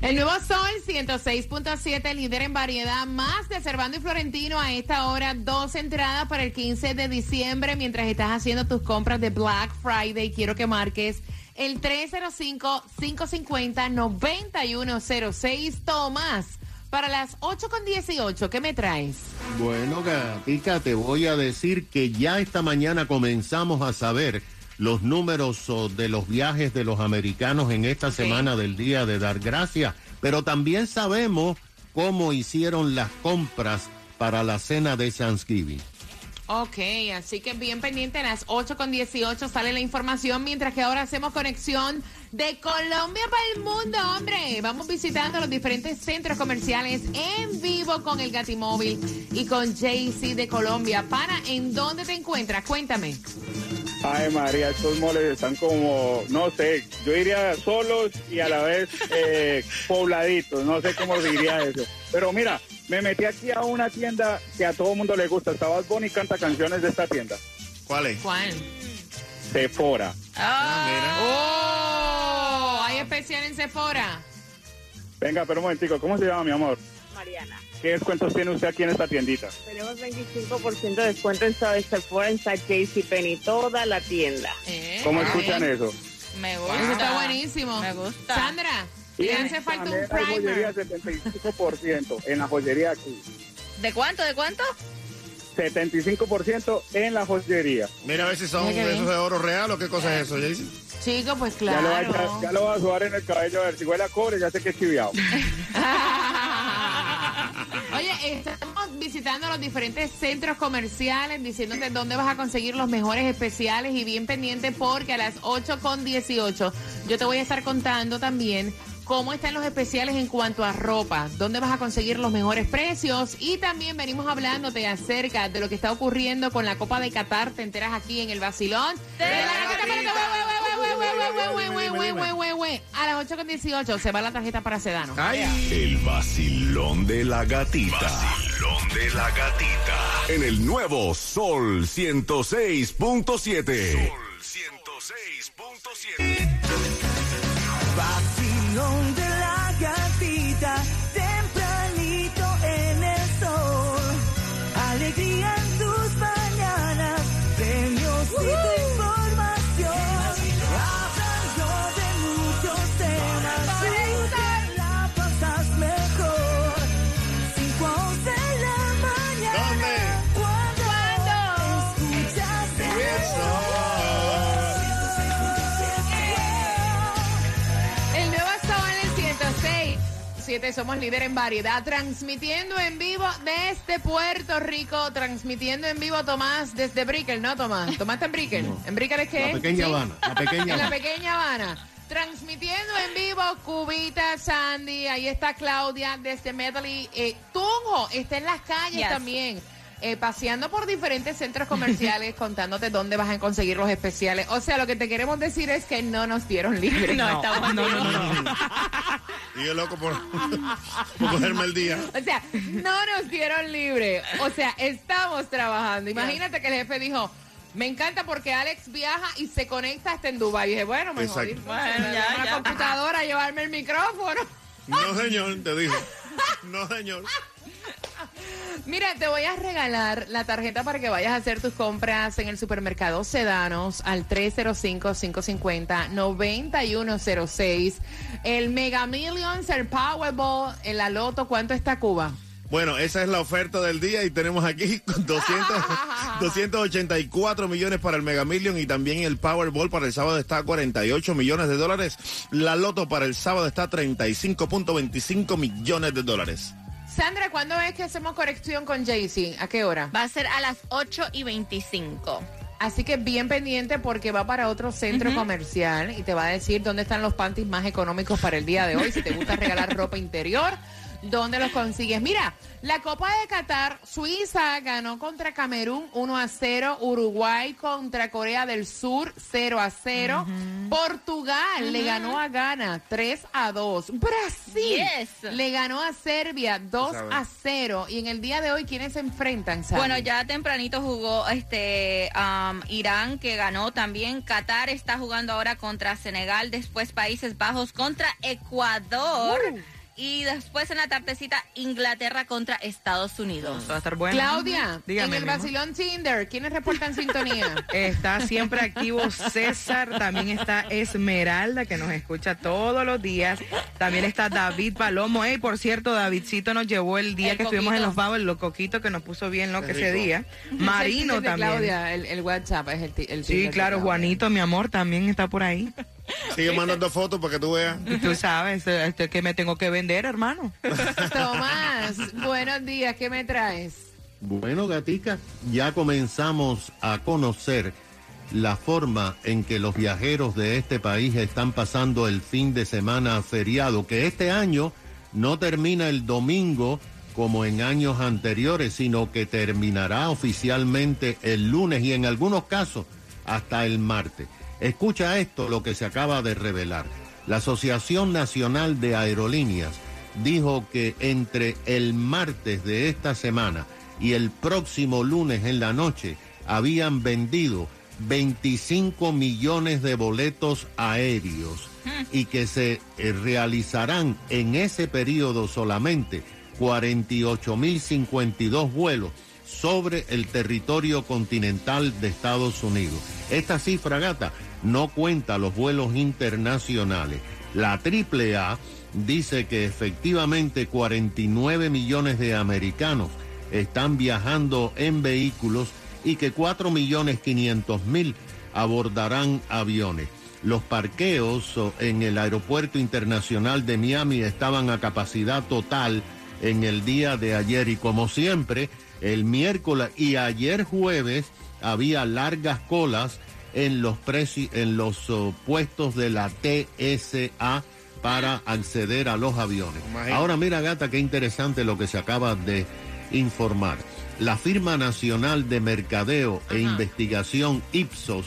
El nuevo Sol 106.7, líder en variedad, más de Cervando y Florentino a esta hora, dos entradas para el 15 de diciembre mientras estás haciendo tus compras de Black Friday. Quiero que marques el 305-550-9106. Tomás, para las 8.18, ¿qué me traes? Bueno, Gatica, te voy a decir que ya esta mañana comenzamos a saber los números oh, de los viajes de los americanos en esta semana del Día de Dar Gracias, pero también sabemos cómo hicieron las compras para la cena de Thanksgiving. Ok, así que bien pendiente, a las 8.18 sale la información, mientras que ahora hacemos conexión de Colombia para el mundo, hombre. Vamos visitando los diferentes centros comerciales en vivo con el Gatimóvil y con JC de Colombia. Para, ¿en dónde te encuentras? Cuéntame. Ay, María, estos moles están como, no sé, yo diría solos y a la vez eh, pobladitos, no sé cómo diría eso. Pero mira, me metí aquí a una tienda que a todo mundo le gusta. Estaba Bonnie canta canciones de esta tienda. ¿Cuál es? ¿Cuál? Sephora. ¡Oh! ¿Hay especial en Sephora? Venga, pero un momentico, ¿cómo se llama mi amor? Mariana. ¿Qué descuentos tiene usted aquí en esta tiendita? Tenemos 25% de descuento en Sephora, en JCPenney, toda la tienda. Eh, ¿Cómo escuchan eso? Me Eso gusta. está buenísimo. Me gusta. Sandra, le hace falta un hay joyería primer. 75% en la joyería aquí. ¿De cuánto? ¿De cuánto? 75% en la joyería. Mira a ver si son Mira bien. esos de oro real o qué cosa es eso, Jaycee. Chico, pues Ya, lo va, claro. ya, ya lo va a sudar en el cabello a ver si huele a cobre, ya sé que es chiviado. Oye, estamos visitando los diferentes centros comerciales, diciéndote dónde vas a conseguir los mejores especiales y bien pendiente porque a las 8 con 18 yo te voy a estar contando también cómo están los especiales en cuanto a ropa, dónde vas a conseguir los mejores precios y también venimos hablándote acerca de lo que está ocurriendo con la Copa de Qatar, te enteras aquí en el vacilón. De la a las 8 con 18 se va la tarjeta para Sedano. El vacilón de la gatita. Vacilón de la gatita. En el nuevo Sol 106.7. Sol 106.7. 7 somos líder en variedad, transmitiendo en vivo desde Puerto Rico, transmitiendo en vivo Tomás desde Brickell, ¿no, Tomás? ¿Tomás está en Brickell? ¿En Brickell es qué? La pequeña ¿Sí? Habana, la pequeña En la Habana. pequeña Habana. Transmitiendo en vivo Cubita, Sandy, ahí está Claudia desde Medley. Eh, Tunjo está en las calles Yes. también. Eh, paseando por diferentes centros comerciales contándote dónde vas a conseguir los especiales. O sea, lo que te queremos decir es que no nos dieron libre. No, estamos no, no, no. y yo loco por, por cogerme el día. O sea, no nos dieron libre. O sea, estamos trabajando. Imagínate que el jefe dijo, me encanta porque Alex viaja y se conecta hasta en Dubái. Y dije, bueno, me jodí. Bueno, ya, una ya. computadora, llevarme el micrófono. No, señor, te dijo. No, señor. Mira, te voy a regalar la tarjeta para que vayas a hacer tus compras en el supermercado Sedanos al 305-550-9106. El Mega Millions, el Powerball, el la Loto, ¿cuánto está Cuba? Bueno, esa es la oferta del día y tenemos aquí 200, 284 millones para el Mega Million y también el Powerball para el sábado está a 48 millones de dólares. La Loto para el sábado está a 35.25 millones de dólares. Sandra, ¿cuándo es que hacemos corrección con Jaycee? ¿A qué hora? Va a ser a las 8 y 25. Así que bien pendiente porque va para otro centro comercial y te va a decir dónde están los panties más económicos para el día de hoy. Si te gusta regalar ropa interior, ¿dónde los consigues? Mira, la Copa de Qatar, Suiza ganó contra Camerún 1 a 0, Uruguay contra Corea del Sur 0 a 0, Portugal le ganó a Ghana 3 a 2, Brasil Yes. le ganó a Serbia 2 sabes. a 0 y en el día de hoy ¿quiénes se enfrentan? Sandy? Bueno, ya tempranito jugó este um, Irán, que ganó también. Qatar está jugando ahora contra Senegal, después Países Bajos contra Ecuador. Uh. Y después en la tardecita Inglaterra contra Estados Unidos. Va a estar bueno. Claudia, Dígame, en el vacilón Tinder, ¿quiénes reportan sintonía? Está siempre activo César, también está Esmeralda, que nos escucha todos los días. También está David Palomo. Ey, por cierto, Davidcito nos llevó el día El que estuvimos en los babos, los coquitos que nos puso bien loco Qué ese día. Marino también. Claudia, el, el WhatsApp es el, el Sí, claro. Juanito, mi amor, también está por ahí. Sigue mandando fotos para que tú veas. Tú sabes, este, que me tengo que vender, hermano. Tomás, buenos días, ¿qué me traes? Bueno, gatica, ya comenzamos a conocer la forma en que los viajeros de este país están pasando el fin de semana feriado, que este año no termina el domingo como en años anteriores, sino que terminará oficialmente el lunes y en algunos casos hasta el martes. Escucha esto, lo que se acaba de revelar. La Asociación Nacional de Aerolíneas dijo que entre el martes de esta semana y el próximo lunes en la noche habían vendido 25 millones de boletos aéreos y que se eh, realizarán en ese periodo solamente 48.052 vuelos sobre el territorio continental de Estados Unidos. Esta cifra, gata, no cuenta los vuelos internacionales. La AAA dice que efectivamente 49 millones de americanos están viajando en vehículos y que 4 millones 500 mil abordarán aviones. Los parqueos en el aeropuerto internacional de Miami estaban a capacidad total en el día de ayer y como siempre, el miércoles y ayer jueves había largas colas en los preci- en los oh, puestos de la TSA para acceder a los aviones. Imagínate. Ahora mira gata qué interesante lo que se acaba de informar. La firma nacional de mercadeo e investigación Ipsos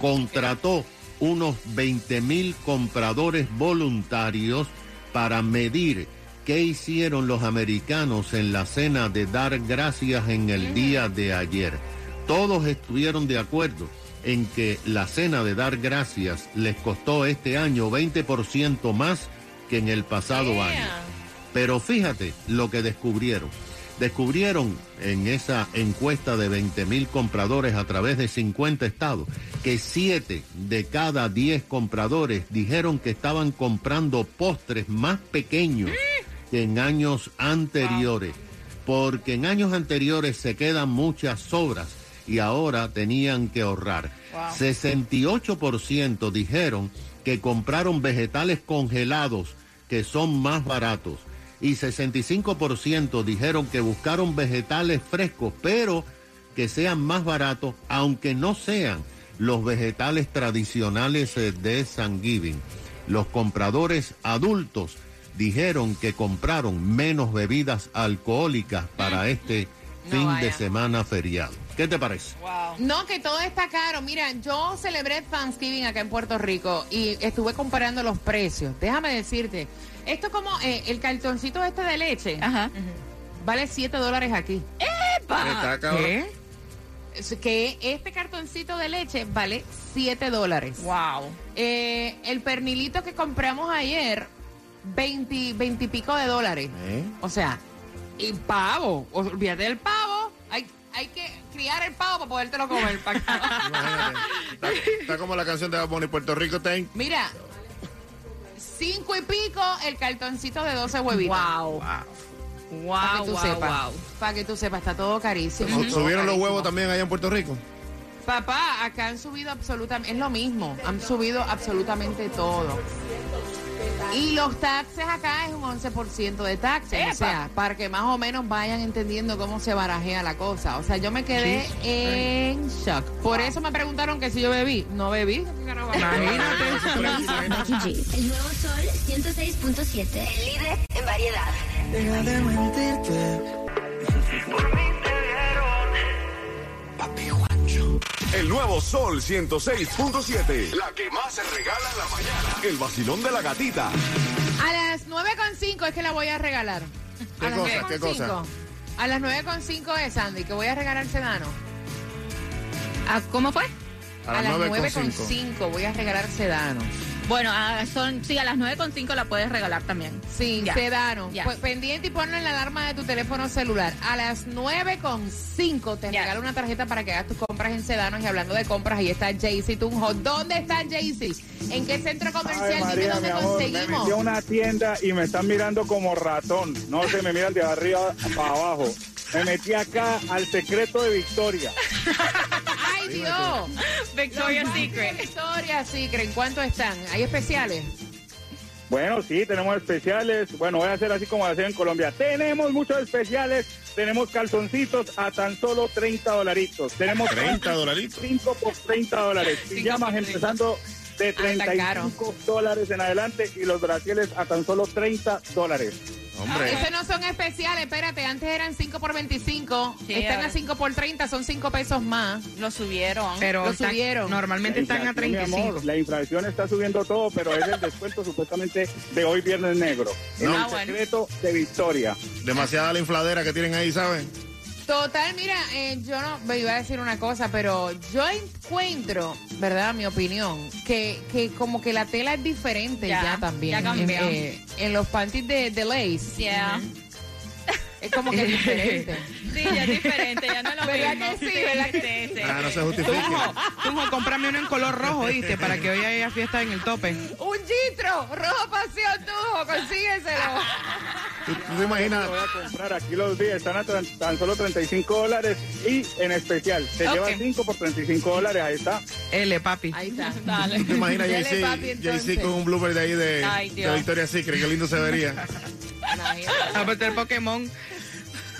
contrató unos 20 mil compradores voluntarios para medir qué hicieron los americanos en la cena de dar gracias en el día de ayer. Todos estuvieron de acuerdo en que la cena de dar gracias les costó este año 20% más que en el pasado año. Pero fíjate lo que descubrieron. Descubrieron en esa encuesta de 20 mil compradores a través de 50 estados que 7 de cada 10 compradores dijeron que estaban comprando postres más pequeños que en años anteriores. Porque en años anteriores se quedan muchas sobras y ahora tenían que ahorrar. 68% dijeron que compraron vegetales congelados que son más baratos y 65% dijeron que buscaron vegetales frescos, pero que sean más baratos, aunque no sean los vegetales tradicionales eh, de Thanksgiving. Los compradores adultos dijeron que compraron menos bebidas alcohólicas para este No fin vaya. de semana feriado. ¿Qué te parece? No, que todo está caro. Mira, yo celebré Thanksgiving acá en Puerto Rico y estuve comparando los precios. Déjame decirte, esto es como eh, el cartoncito este de leche. Ajá. Vale 7 dólares aquí. Está cabrón. ¿Qué? Es Que este cartoncito de leche vale 7 dólares. Wow. Eh, el pernilito que compramos ayer, 20, 20 y pico de dólares. ¿Eh? O sea, Y pavo, olvídate del pavo. Hay, hay que criar el pavo para podértelo comer. pa' acá. Imagínate. Está, está como la canción de Bad Bunny, Puerto Rico ten. Mira, cinco y pico el cartoncito de 12 huevitos. Wow. Para Wow, que tú wow, sepas. wow. Para que tú sepas, está todo carísimo. Todo ¿Subieron los huevos también allá en Puerto Rico? Papá, acá han subido absolutamente, es lo mismo, han subido absolutamente todo. Y los taxes acá es un 11% de taxes, ¡Epa! o sea, para que más o menos vayan entendiendo cómo se barajea la cosa. O sea, yo me quedé en shock. Por eso me preguntaron que si yo bebí. No bebí. Imagínate. El nuevo Sol 106.7. El líder en variedad. Deja de mentirte. El nuevo Sol 106.7. La que más se regala en la mañana. El vacilón de la gatita. A las 9.5 es que la voy a regalar. ¿Qué a las cosa? ¿Qué 9.5. cosa? A las 9.5 es Sandy, que voy a regalar sedano. Ah, ¿Cómo fue? A A las las 9.5. 9.5 voy a regalar sedano. Bueno, ah, son, sí, a las 9.5 la puedes regalar también. Sí, Ya. sedano. Ya. Pues, pendiente y ponlo en la alarma de tu teléfono celular. A las 9.5 te Ya. regalo una tarjeta para que hagas tus compras en sedanos. Y hablando de compras, ahí está Jaycee Tunjo. ¿Dónde está Jaycee? ¿En qué centro comercial? Dime María, dónde amor, me conseguimos. metí a una tienda y me están mirando como ratón. No se me miran de arriba para abajo. Me metí acá al secreto de Victoria. ¡Ay, Dios! Victoria's Secret. Victoria's Secret. ¿En cuánto están? ¿Hay especiales? Bueno, sí, tenemos especiales. Bueno, voy a hacer así como hacer en Colombia. Tenemos muchos especiales. Tenemos calzoncitos a tan solo 30 dolaritos. Tenemos 30 dolaritos. 5 por 30 dólares. Pijamas empezando de Ah, tan caro. 35 dólares en adelante y los brasiles a tan solo 30 dólares. Hombre. Esos no son especiales, espérate, antes eran 5 por 25, Sí, están a 5 por 30, son 5 pesos más. Lo subieron. Pero Lo subieron. normalmente están a inflación, mi 35. amor, la inflación está subiendo todo, pero es el descuento supuestamente de hoy viernes negro. En No. el Ah, bueno. secreto de Victoria. Demasiada la infladera que tienen ahí, ¿saben? Total, mira, eh, yo no me iba a decir una cosa, pero yo encuentro, ¿verdad? Mi opinión, que, que como que la tela es diferente ya, Ya, también. ya cambió. En, eh, en los panties de, de lace. Yeah. Es como que diferente. Sí, ya es diferente, ya no es lo ¿Verdad mismo. que sí? ¿Verdad que sí. Ah, no se justifique. Tunjo, Tunjo, cómprame uno en color rojo, ¿viste? Para que hoy haya fiesta en el tope. Un gitro, rojo pasión tujo, consígueselo. ¿Tú, tú te imaginas? Voy a comprar aquí los días, están a tan, tan solo 35 dólares y en especial, se Ok. lleva 5 por 35 dólares, ahí está. L, papi. Ahí está. Dale. ¿Tú te imaginas Jay-Z con un blooper de ahí de, Ay, de Dios. Victoria's Secret? Qué lindo se vería. A meter Pokémon.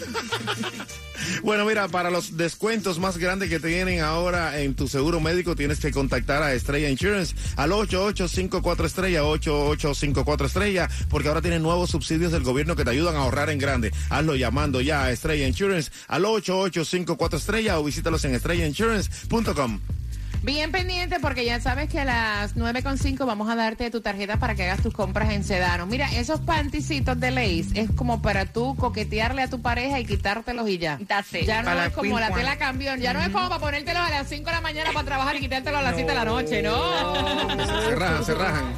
Bueno, mira, para los descuentos más grandes que tienen ahora en tu seguro médico, tienes que contactar a Estrella Insurance al 8854 Estrella, 8854 Estrella, porque ahora tienen nuevos subsidios del gobierno que te ayudan a ahorrar en grande. Hazlo llamando ya a Estrella Insurance al 8854 Estrella o visítalos en estrellainsurance.com. Bien pendiente porque ya sabes que a las 9.5 vamos a darte tu tarjeta para que hagas tus compras en Sedano. Mira, esos panticitos de lace es como para tú coquetearle a tu pareja y quitártelos y ya. That's it. Ya no Para es como la tela cambión, ya no es como para ponértelos a las 5 de la mañana para trabajar y quitártelos a las 7 de la noche, no. Se rajan, se rajan.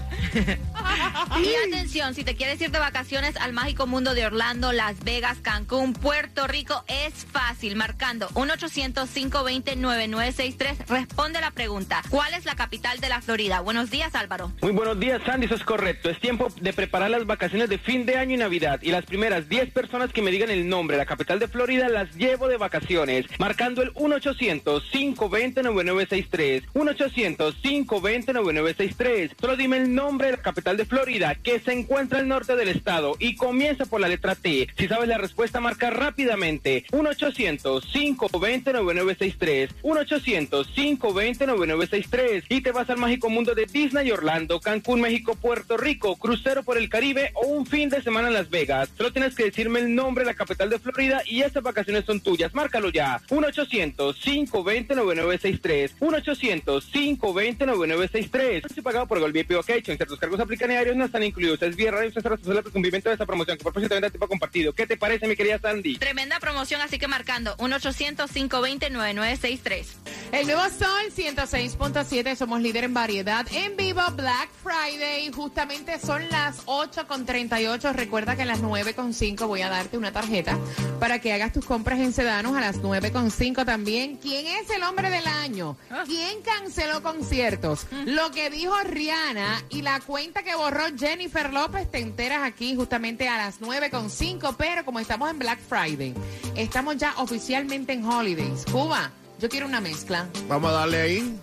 Y atención, si te quieres ir de vacaciones al mágico mundo de Orlando, Las Vegas, Cancún, Puerto Rico, es fácil. Marcando 1-800-520-9963, responde la pregunta. ¿Cuál es la capital de la Florida? Buenos días, Álvaro. Muy buenos días, Sandy, eso es correcto. Es tiempo de preparar las vacaciones de fin de año y Navidad. Y las primeras 10 personas que me digan el nombre de la capital de Florida las llevo de vacaciones. Marcando el 1-800-520-9963. 1-800-520-9963. Solo dime el nombre de la capital de Florida, que se encuentra al norte del estado y comienza por la letra T. Si sabes la respuesta, marca rápidamente. 1-800-520-9963. 1-800-520-9963. Y te vas al mágico mundo de Disney Orlando, Cancún, México, Puerto Rico, crucero por el Caribe o un fin de semana en Las Vegas. Solo tienes que decirme el nombre de la capital de Florida y estas vacaciones son tuyas. Márcalo ya. 1-800-520-9963. 1-800-520-9963. Anuncio pagado por VIP Vacation. Ciertos cargos aplican no están incluidos. Es vía radio. Usted será responsable del cumplimiento de esta promoción. Que por propósito venta tipo compartido. ¿Qué te parece, mi querida Sandy? Tremenda promoción, así que marcando 1-800-520-9963. El nuevo Sol 106.7, somos líder en variedad. En vivo Black Friday, justamente son las 8 con 38. Recuerda que a las 9 con 5 voy a darte una tarjeta para que hagas tus compras en Sedanos a las 9 con 5 también. ¿Quién es el hombre del año? ¿Quién canceló conciertos? Lo que dijo Rihanna y la cuenta que borró Jennifer López, te enteras aquí justamente a las 9 con 5. Pero como estamos en Black Friday, estamos ya oficialmente en Holidays. Cuba. Yo quiero una mezcla. Vamos a darle ahí.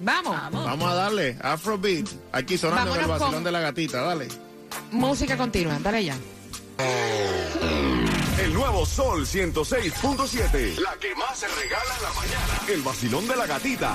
Vamos. Vamos a darle. Afrobeat. Aquí sonando en el Vámonos vacilón con- de la gatita. Dale. Música continua. Dale ya. El nuevo Sol 106.7. La que más se regala en la mañana. El vacilón de la gatita.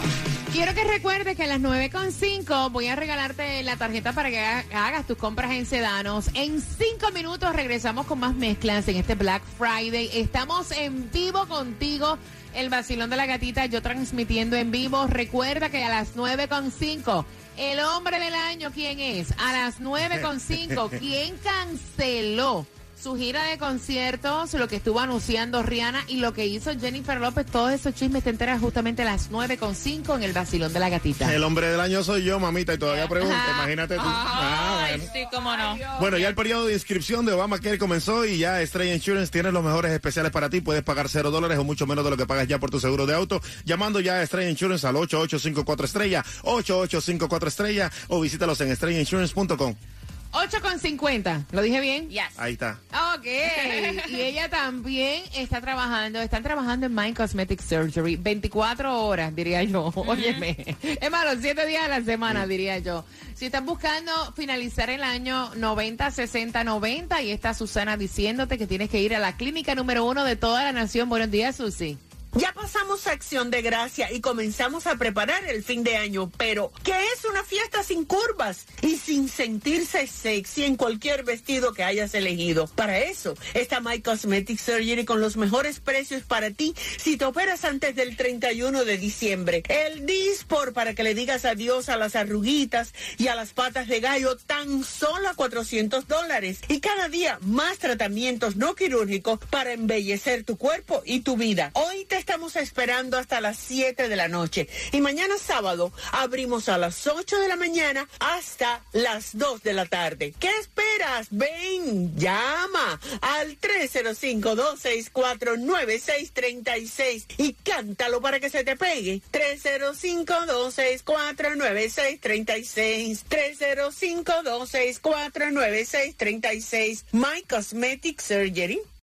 Quiero que recuerdes que a las 9.5 voy a regalarte la tarjeta para que haga- hagas tus compras en Sedanos. En cinco minutos regresamos con más mezclas en este Black Friday. Estamos en vivo contigo, el vacilón de la gatita, yo transmitiendo en vivo. Recuerda que a las 9.5, el hombre del año, ¿quién es? A las 9.5, ¿quién canceló? Su gira de conciertos, lo que estuvo anunciando Rihanna y lo que hizo Jennifer López, todos esos chismes te enteras justamente a las 9.5 en el vacilón de la gatita. El hombre del año soy yo, mamita, y todavía pregunta. Imagínate tú. Ah, Ay, bueno. sí, cómo no. Bueno, ya el periodo de inscripción de Obamacare comenzó y ya Estrella Insurance tiene los mejores especiales para ti. Puedes pagar cero dólares o mucho menos de lo que pagas ya por tu seguro de auto. Llamando ya a Estrella Insurance al 8854 estrella, 8854 estrella o visítalos en estrellainsurance.com. 8 con 50. ¿Lo dije bien? Yes. Ahí está. Ok. y ella también está trabajando, están trabajando en Mind Cosmetic Surgery 24 horas, diría yo. Óyeme. Es más, los 7 días a la semana, diría yo. Si están buscando finalizar el año 90, 60, 90 y está Susana diciéndote que tienes que ir a la clínica número uno de toda la nación. Buenos días, Susi. Ya pasamos a acción de gracia y comenzamos a preparar el fin de año, pero ¿qué es una fiesta sin curvas y sin sentirse sexy en cualquier vestido que hayas elegido? Para eso está My Cosmetic Surgery con los mejores precios para ti si te operas antes del 31 de diciembre. El Dispor para que le digas adiós a las arruguitas y a las patas de gallo tan solo a 400 dólares. Y cada día más tratamientos no quirúrgicos para embellecer tu cuerpo y tu vida. Hoy te estamos esperando hasta las 7 de la noche. Y mañana sábado abrimos a las 8 de la mañana hasta las 2 de la tarde. ¿Qué esperas? Ven, llama al 305-264-9636 y cántalo para que se te pegue. 305-264-9636. 305-264-9636. My Cosmetic Surgery.